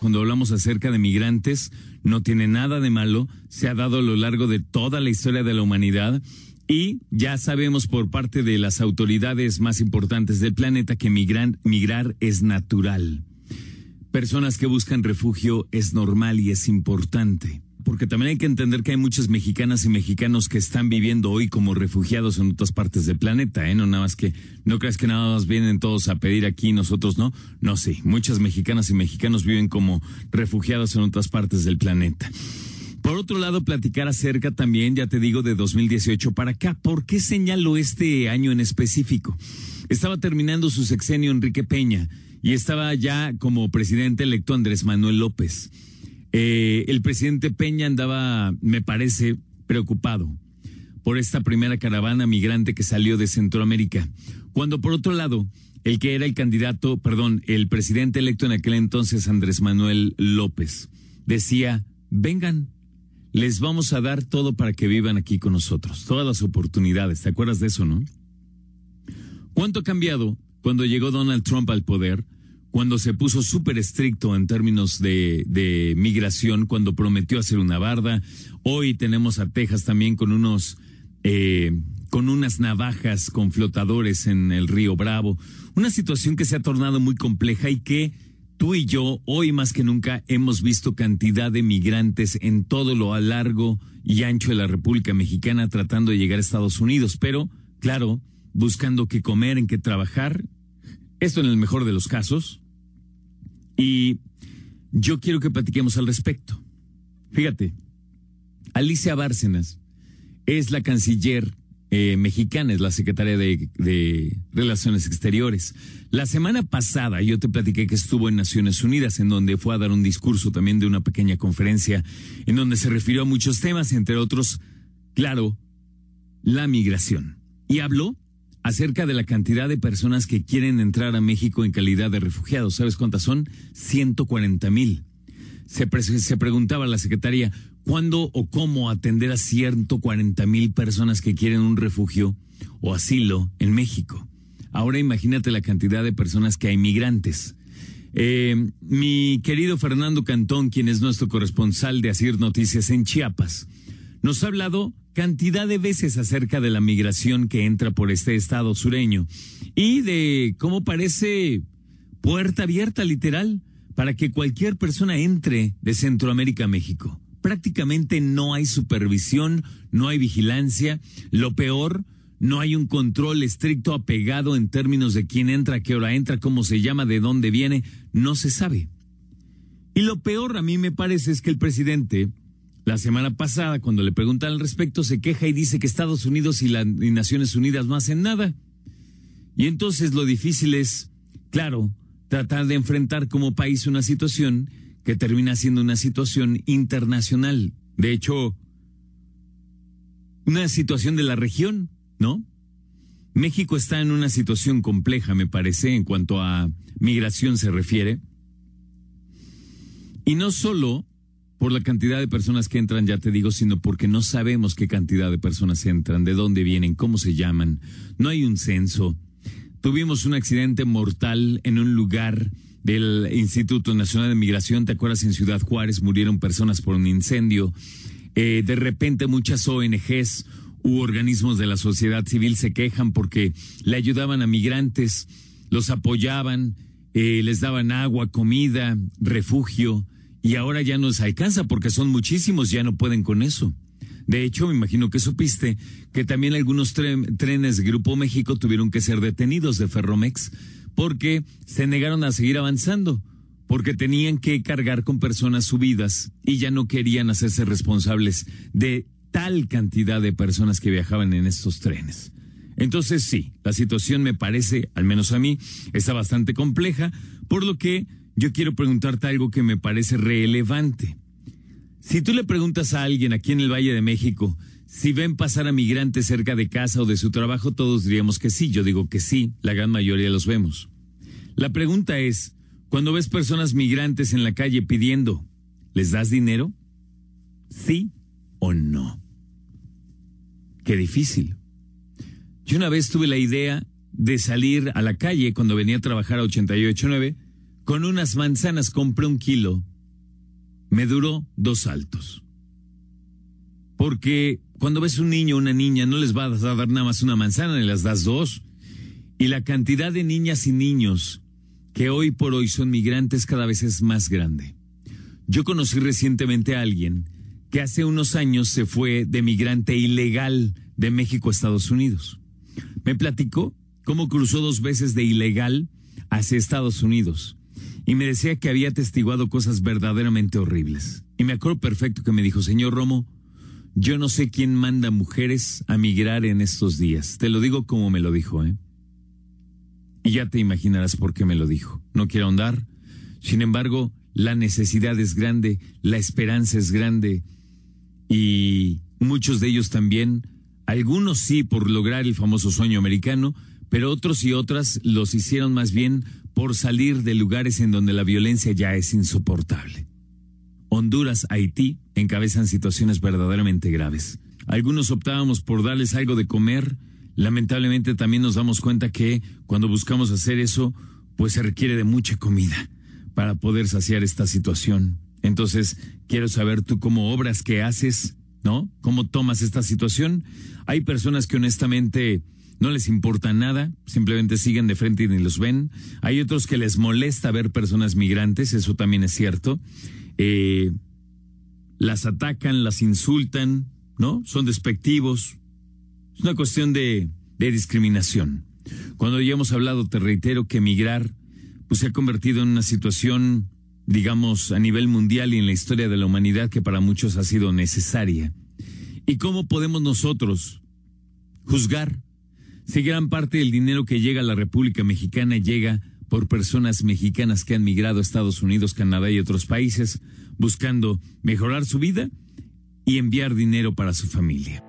Cuando hablamos acerca de migrantes, no tiene nada de malo. Se ha dado a lo largo de toda la historia de la humanidad. Y ya sabemos por parte de las autoridades más importantes del planeta que migrar es natural. Personas que buscan refugio es normal y es importante. Porque también hay que entender que hay muchas mexicanas y mexicanos que están viviendo hoy como refugiados en otras partes del planeta, ¿eh? No nada más que, no creas que nada más vienen todos a pedir aquí nosotros no. No, sí, muchas mexicanas y mexicanos viven como refugiados en otras partes del planeta. Por otro lado, platicar acerca también, ya te digo, de 2018 para acá. ¿Por qué señalo este año en específico? Estaba terminando su sexenio Enrique Peña y estaba ya como presidente electo Andrés Manuel López. Eh, el presidente Peña andaba, me parece, preocupado por esta primera caravana migrante que salió de Centroamérica. Cuando por otro lado, el que era el candidato, perdón, el presidente electo en aquel entonces, Andrés Manuel López, decía, vengan, les vamos a dar todo para que vivan aquí con nosotros, todas las oportunidades. ¿Te acuerdas de eso, no? ¿Cuánto ha cambiado cuando llegó Donald Trump al poder? Cuando se puso súper estricto en términos de, migración, cuando prometió hacer una barda. Hoy tenemos a Texas también con unos, eh, con unas navajas con flotadores en el río Bravo. Una situación que se ha tornado muy compleja y que tú y yo, hoy más que nunca, hemos visto cantidad de migrantes en todo lo largo y ancho de la República Mexicana tratando de llegar a Estados Unidos. Pero, claro, buscando qué comer, en qué trabajar. Esto en el mejor de los casos. Y yo quiero que platiquemos al respecto. Fíjate, Alicia Bárcenas es la canciller eh, mexicana, es la secretaria de, de, Relaciones Exteriores. La semana pasada yo te platiqué que estuvo en Naciones Unidas, en donde fue a dar un discurso también de una pequeña conferencia, en donde se refirió a muchos temas, entre otros, claro, la migración. Y habló acerca de la cantidad de personas que quieren entrar a México en calidad de refugiados. ¿Sabes cuántas son? 140 mil. Se, se, preguntaba la secretaria, ¿cuándo o cómo atender a 140 mil personas que quieren un refugio o asilo en México? Ahora imagínate la cantidad de personas que hay migrantes. Eh, mi querido Fernando Cantón, quien es nuestro corresponsal de Asir Noticias en Chiapas, nos ha hablado cantidad de veces acerca de la migración que entra por este estado sureño y de cómo parece puerta abierta literal para que cualquier persona entre de Centroamérica a México. Prácticamente no hay supervisión, no hay vigilancia, lo peor, no hay un control estricto apegado en términos de quién entra, qué hora entra, cómo se llama, de dónde viene, no se sabe. Y lo peor a mí me parece es que el presidente la semana pasada, cuando le preguntan al respecto, se queja y dice que Estados Unidos y las Naciones Unidas no hacen nada. Y entonces lo difícil es, claro, tratar de enfrentar como país una situación que termina siendo una situación internacional. De hecho, una situación de la región, ¿no? México está en una situación compleja, me parece, en cuanto a migración se refiere. Y no solo por la cantidad de personas que entran, ya te digo, sino porque no sabemos qué cantidad de personas entran, de dónde vienen, cómo se llaman. No hay un censo. Tuvimos un accidente mortal en un lugar del Instituto Nacional de Migración, ¿te acuerdas? En Ciudad Juárez murieron personas por un incendio. Eh, de repente muchas ONGs u organismos de la sociedad civil se quejan porque le ayudaban a migrantes, los apoyaban, eh, les daban agua, comida, refugio y ahora ya no les alcanza porque son muchísimos, ya no pueden con eso. De hecho, me imagino que supiste que también algunos trenes de Grupo México tuvieron que ser detenidos de Ferromex porque se negaron a seguir avanzando, porque tenían que cargar con personas subidas y ya no querían hacerse responsables de tal cantidad de personas que viajaban en estos trenes. Entonces sí, la situación me parece, al menos a mí, está bastante compleja, por lo que yo quiero preguntarte algo que me parece relevante. Si tú le preguntas a alguien aquí en el Valle de México si ven pasar a migrantes cerca de casa o de su trabajo, todos diríamos que sí. Yo digo que sí, la gran mayoría los vemos. La pregunta es, cuando ves personas migrantes en la calle pidiendo, ¿les das dinero? ¿Sí o no? Qué difícil. Yo una vez tuve la idea de salir a la calle cuando venía a trabajar a 889. Con unas manzanas compré un kilo. Me duró dos saltos. Porque cuando ves un niño o una niña no les vas a dar nada más una manzana, ni las das dos. Y la cantidad de niñas y niños que hoy por hoy son migrantes cada vez es más grande. Yo conocí recientemente a alguien que hace unos años se fue de migrante ilegal de México a Estados Unidos. Me platicó cómo cruzó dos veces de ilegal hacia Estados Unidos y me decía que había testiguado cosas verdaderamente horribles. Y me acuerdo perfecto que me dijo, señor Romo, yo no sé quién manda mujeres a migrar en estos días. Te lo digo como me lo dijo, ¿eh? Y ya te imaginarás por qué me lo dijo. No quiero ahondar. Sin embargo, la necesidad es grande, la esperanza es grande y muchos de ellos también algunos sí por lograr el famoso sueño americano, pero otros y otras los hicieron más bien por salir de lugares en donde la violencia ya es insoportable. Honduras, Haití encabezan situaciones verdaderamente graves. Algunos optábamos por darles algo de comer. Lamentablemente también nos damos cuenta que cuando buscamos hacer eso, pues se requiere de mucha comida para poder saciar esta situación. Entonces, quiero saber tú cómo obras, qué haces, ¿no? ¿Cómo tomas esta situación? Hay personas que honestamente no les importa nada, simplemente siguen de frente y ni los ven. Hay otros que les molesta ver personas migrantes, eso también es cierto. Eh, las atacan, las insultan, ¿no? Son despectivos. Es una cuestión de, de discriminación. Cuando ya hemos hablado, te reitero que migrar pues, se ha convertido en una situación digamos, a nivel mundial y en la historia de la humanidad que para muchos ha sido necesaria. ¿Y cómo podemos nosotros juzgar si gran parte del dinero que llega a la República Mexicana llega por personas mexicanas que han migrado a Estados Unidos, Canadá y otros países buscando mejorar su vida y enviar dinero para su familia?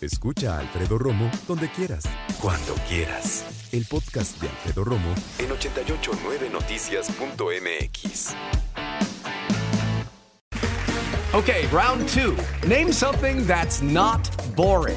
Escucha a Alfredo Romo donde quieras, cuando quieras. El podcast de Alfredo Romo en 889noticias.mx. Okay, round two. Name something that's not boring.